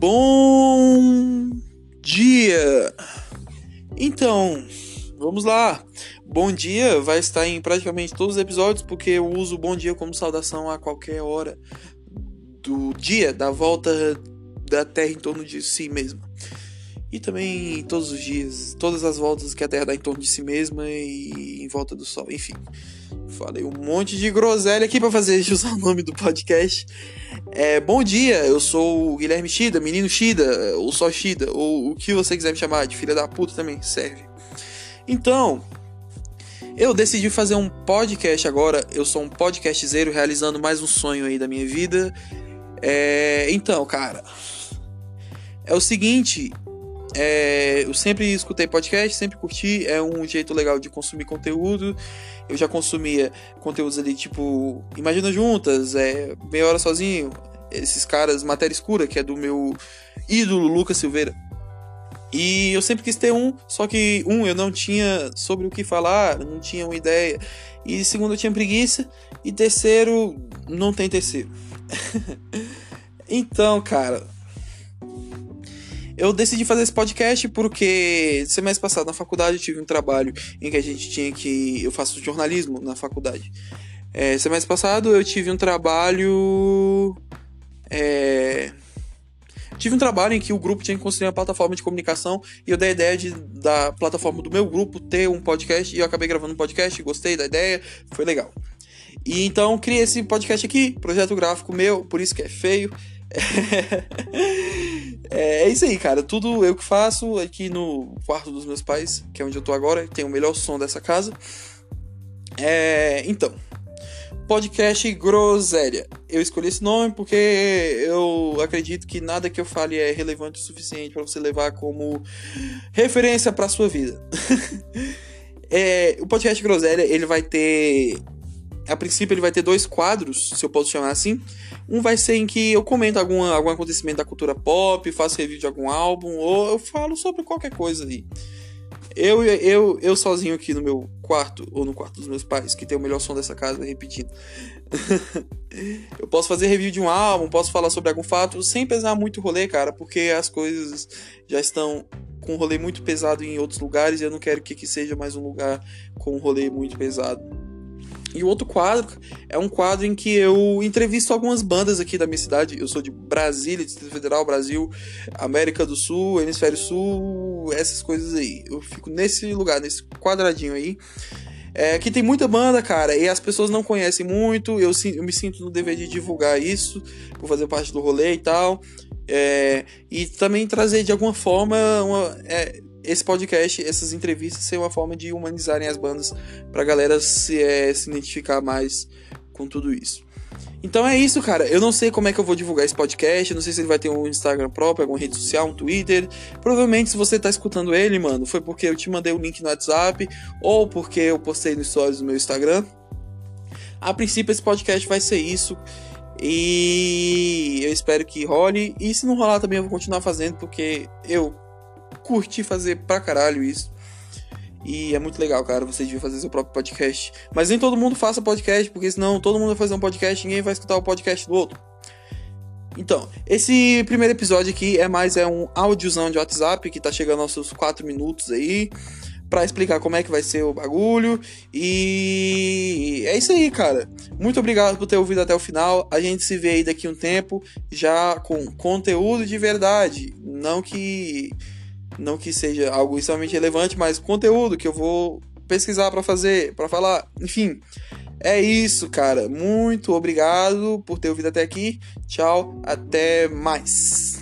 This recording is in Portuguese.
Bom dia! Então, vamos lá. Bom dia vai estar em praticamente todos os episódios, porque eu uso bom dia como saudação a qualquer hora do dia, da volta da Terra em torno de si mesma. E também todos os dias, todas as voltas que a Terra dá em torno de si mesma e em volta do Sol. Enfim, falei um monte de groselha aqui para fazer usar o nome do podcast. É, bom dia, eu sou o Guilherme Shida, menino Shida, ou só Shida, ou o que você quiser me chamar, de filha da puta também serve. Então, eu decidi fazer um podcast agora. Eu sou um podcastzeiro realizando mais um sonho aí da minha vida. É, então, cara, é o seguinte, é, eu sempre escutei podcast, sempre curti, é um jeito legal de consumir conteúdo. Eu já consumia conteúdos ali, tipo, Imagina Juntas, é, Meia Hora Sozinho, esses caras, Matéria Escura, que é do meu ídolo Lucas Silveira. E eu sempre quis ter um, só que um, eu não tinha sobre o que falar, não tinha uma ideia. E segundo, eu tinha preguiça. E terceiro, não tem terceiro. então, cara, eu decidi fazer esse podcast porque semestre passado na faculdade eu tive um trabalho em que a gente tinha que. Eu faço jornalismo na faculdade. É, semestre passado eu tive um trabalho. É, tive um trabalho em que o grupo tinha que construir uma plataforma de comunicação e eu dei a ideia de, da plataforma do meu grupo ter um podcast e eu acabei gravando um podcast, gostei da ideia, foi legal. E então criei esse podcast aqui, projeto gráfico meu, por isso que é feio. É, é isso aí, cara. Tudo eu que faço aqui no quarto dos meus pais, que é onde eu tô agora, tem o melhor som dessa casa. É, então, podcast Groselha. Eu escolhi esse nome porque eu acredito que nada que eu fale é relevante o suficiente para você levar como referência para sua vida. é, o podcast Groselha ele vai ter a princípio ele vai ter dois quadros, se eu posso chamar assim. Um vai ser em que eu comento algum, algum acontecimento da cultura pop, faço review de algum álbum, ou eu falo sobre qualquer coisa aí. Eu, eu, eu sozinho aqui no meu quarto, ou no quarto dos meus pais, que tem o melhor som dessa casa, repetindo. eu posso fazer review de um álbum, posso falar sobre algum fato, sem pesar muito o rolê, cara, porque as coisas já estão com um rolê muito pesado em outros lugares e eu não quero que aqui seja mais um lugar com um rolê muito pesado. E o outro quadro é um quadro em que eu entrevisto algumas bandas aqui da minha cidade. Eu sou de Brasília, Distrito Federal, Brasil, América do Sul, Hemisfério Sul, essas coisas aí. Eu fico nesse lugar, nesse quadradinho aí. É, que tem muita banda, cara, e as pessoas não conhecem muito. Eu, eu me sinto no dever de divulgar isso, por fazer parte do rolê e tal. É, e também trazer de alguma forma uma, é, esse podcast, essas entrevistas, ser uma forma de humanizarem as bandas pra galera se, é, se identificar mais com tudo isso. Então é isso, cara. Eu não sei como é que eu vou divulgar esse podcast. Não sei se ele vai ter um Instagram próprio, alguma rede social, um Twitter. Provavelmente, se você tá escutando ele, mano, foi porque eu te mandei o link no WhatsApp ou porque eu postei no stories do meu Instagram. A princípio, esse podcast vai ser isso. E eu espero que role. E se não rolar também, eu vou continuar fazendo porque eu curti fazer pra caralho isso. E é muito legal, cara, você devia fazer seu próprio podcast. Mas nem todo mundo faça podcast, porque senão todo mundo vai fazer um podcast e ninguém vai escutar o podcast do outro. Então, esse primeiro episódio aqui é mais é um áudiozão de WhatsApp que tá chegando aos seus 4 minutos aí para explicar como é que vai ser o bagulho. E é isso aí, cara. Muito obrigado por ter ouvido até o final. A gente se vê aí daqui um tempo já com conteúdo de verdade, não que não que seja algo extremamente relevante, mas conteúdo que eu vou pesquisar para fazer, para falar. Enfim, é isso, cara. Muito obrigado por ter ouvido até aqui. Tchau, até mais.